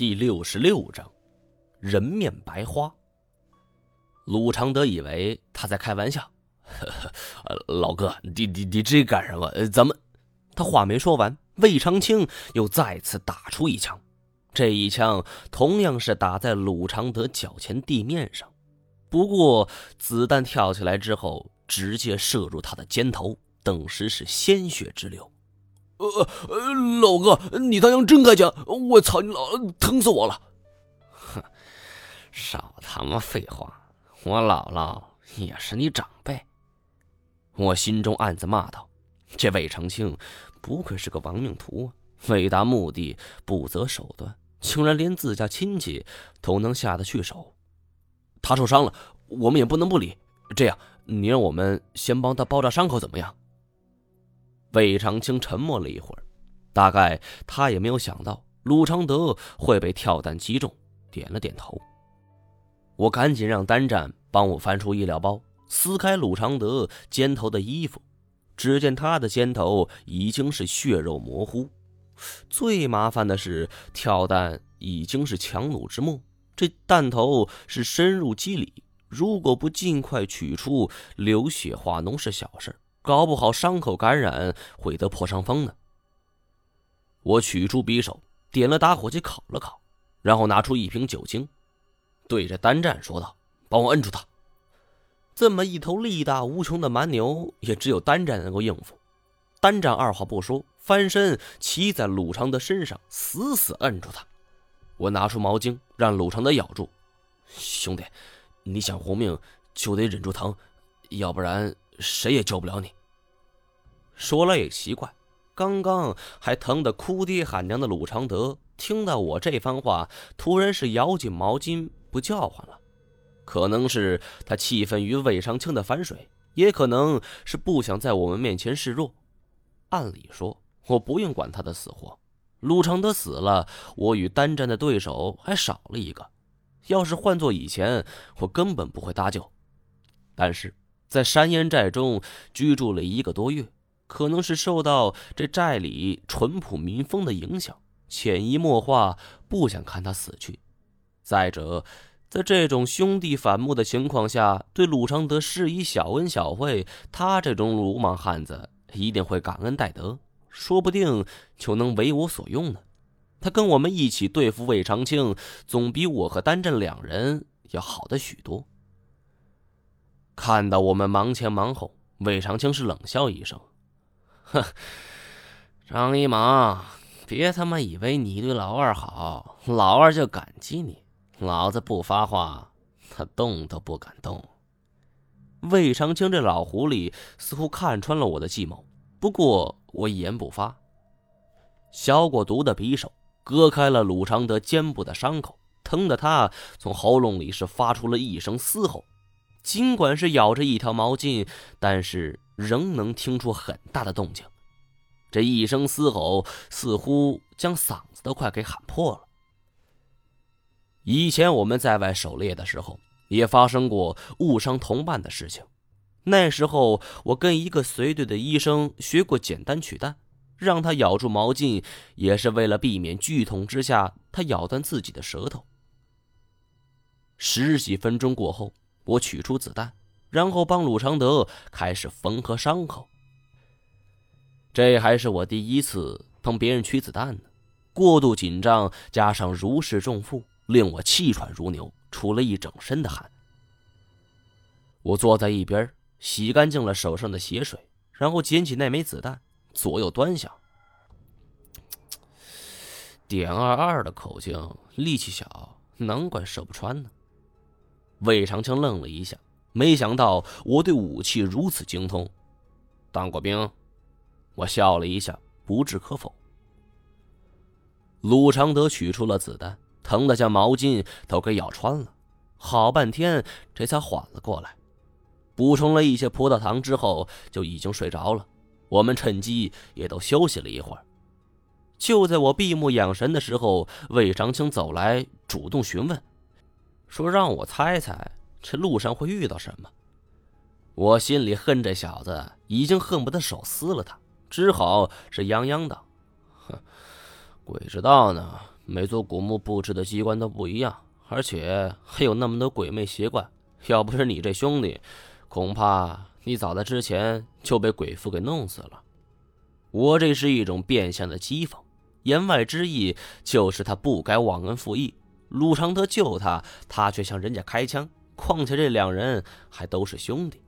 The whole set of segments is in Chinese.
第六十六章，人面白花。鲁常德以为他在开玩笑，呵呵，老哥，你你你这干什么？咱们……他话没说完，魏长青又再次打出一枪，这一枪同样是打在鲁常德脚前地面上，不过子弹跳起来之后，直接射入他的肩头，顿时是鲜血直流。呃呃，老哥，你他娘真开枪！我操你老，疼死我了！哼，少他妈废话！我姥姥也是你长辈。我心中暗自骂道：“这魏长青不愧是个亡命徒啊！为达目的不择手段，竟然连自家亲戚都能下得去手。他受伤了，我们也不能不理。这样，你让我们先帮他包扎伤口，怎么样？”魏长青沉默了一会儿，大概他也没有想到鲁常德会被跳弹击中，点了点头。我赶紧让单战帮我翻出医疗包，撕开鲁常德肩头的衣服，只见他的肩头已经是血肉模糊。最麻烦的是，跳弹已经是强弩之末，这弹头是深入肌里，如果不尽快取出，流血化脓是小事。搞不好伤口感染会得破伤风呢。我取出匕首，点了打火机烤了烤，然后拿出一瓶酒精，对着单战说道：“帮我摁住他。”这么一头力大无穷的蛮牛，也只有单战能够应付。单战二话不说，翻身骑在鲁长德身上，死死摁住他。我拿出毛巾，让鲁长德咬住。兄弟，你想活命就得忍住疼，要不然……谁也救不了你。说来也奇怪，刚刚还疼得哭爹喊娘的鲁常德，听到我这番话，突然是咬紧毛巾不叫唤了。可能是他气愤于魏长青的反水，也可能是不想在我们面前示弱。按理说，我不用管他的死活。鲁常德死了，我与单战的对手还少了一个。要是换做以前，我根本不会搭救。但是。在山烟寨中居住了一个多月，可能是受到这寨里淳朴民风的影响，潜移默化不想看他死去。再者，在这种兄弟反目的情况下，对鲁常德施以小恩小惠，他这种鲁莽汉子一定会感恩戴德，说不定就能为我所用呢。他跟我们一起对付魏长青，总比我和丹震两人要好的许多。看到我们忙前忙后，魏长青是冷笑一声：“哼，张一忙，别他妈以为你对老二好，老二就感激你。老子不发话，他动都不敢动。”魏长青这老狐狸似乎看穿了我的计谋，不过我一言不发。消过毒的匕首割开了鲁常德肩部的伤口，疼得他从喉咙里是发出了一声嘶吼。尽管是咬着一条毛巾，但是仍能听出很大的动静。这一声嘶吼，似乎将嗓子都快给喊破了。以前我们在外狩猎的时候，也发生过误伤同伴的事情。那时候，我跟一个随队的医生学过简单取弹，让他咬住毛巾，也是为了避免剧痛之下他咬断自己的舌头。十几分钟过后。我取出子弹，然后帮鲁常德开始缝合伤口。这还是我第一次帮别人取子弹呢，过度紧张加上如释重负，令我气喘如牛，出了一整身的汗。我坐在一边，洗干净了手上的血水，然后捡起那枚子弹，左右端详。点二二的口径，力气小，难怪射不穿呢。魏长青愣了一下，没想到我对武器如此精通。当过兵，我笑了一下，不置可否。鲁常德取出了子弹，疼得将毛巾都给咬穿了，好半天这才缓了过来。补充了一些葡萄糖之后，就已经睡着了。我们趁机也都休息了一会儿。就在我闭目养神的时候，魏长青走来，主动询问。说让我猜猜这路上会遇到什么，我心里恨这小子，已经恨不得手撕了他，只好是泱泱道：“哼，鬼知道呢，每座古墓布置的机关都不一样，而且还有那么多鬼魅邪怪。要不是你这兄弟，恐怕你早在之前就被鬼妇给弄死了。我这是一种变相的讥讽，言外之意就是他不该忘恩负义。陆长德救他，他却向人家开枪。况且这两人还都是兄弟。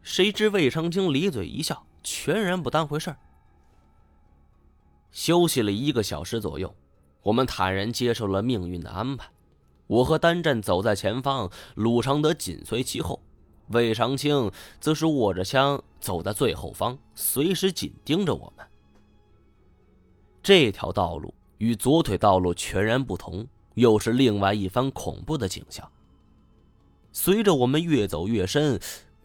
谁知魏长青咧嘴一笑，全然不当回事儿。休息了一个小时左右，我们坦然接受了命运的安排。我和单战走在前方，鲁长德紧随其后，魏长青则是握着枪走在最后方，随时紧盯着我们。这条道路与左腿道路全然不同，又是另外一番恐怖的景象。随着我们越走越深，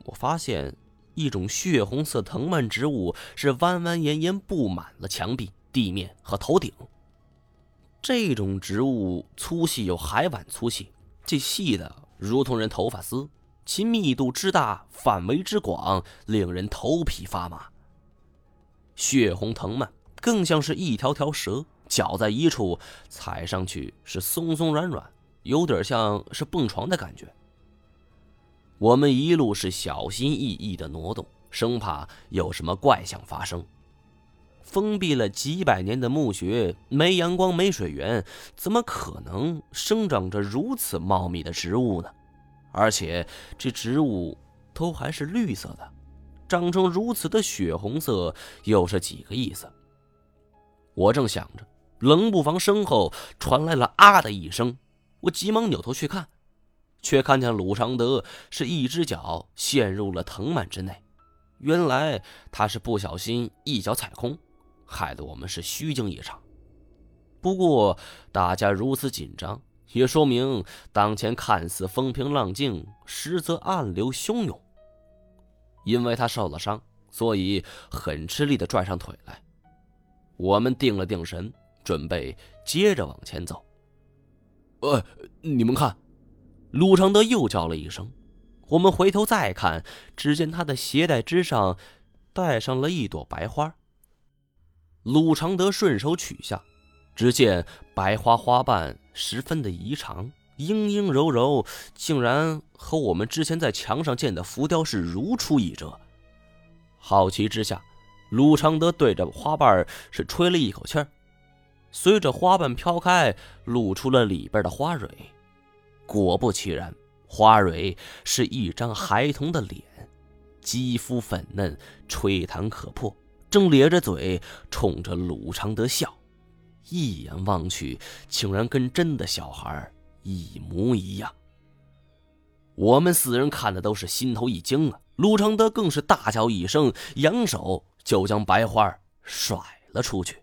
我发现一种血红色藤蔓植物是弯弯延延布满了墙壁、地面和头顶。这种植物粗细有海碗粗细，这细的如同人头发丝，其密度之大、范围之广，令人头皮发麻。血红藤蔓更像是一条条蛇脚在一处，踩上去是松松软软，有点像是蹦床的感觉。我们一路是小心翼翼的挪动，生怕有什么怪象发生。封闭了几百年的墓穴，没阳光，没水源，怎么可能生长着如此茂密的植物呢？而且这植物都还是绿色的，长成如此的血红色，又是几个意思？我正想着，冷不防身后传来了“啊”的一声，我急忙扭头去看。却看见鲁长德是一只脚陷入了藤蔓之内，原来他是不小心一脚踩空，害得我们是虚惊一场。不过大家如此紧张，也说明当前看似风平浪静，实则暗流汹涌。因为他受了伤，所以很吃力的拽上腿来。我们定了定神，准备接着往前走。呃，你们看。鲁长德又叫了一声，我们回头再看，只见他的鞋带之上带上了一朵白花。鲁长德顺手取下，只见白花花瓣十分的异常，阴阴柔柔，竟然和我们之前在墙上见的浮雕是如出一辙。好奇之下，鲁长德对着花瓣是吹了一口气儿，随着花瓣飘开，露出了里边的花蕊。果不其然，花蕊是一张孩童的脸，肌肤粉嫩，吹弹可破，正咧着嘴冲着鲁长德笑，一眼望去，竟然跟真的小孩一模一样。我们四人看的都是心头一惊啊！鲁长德更是大叫一声，扬手就将白花甩了出去。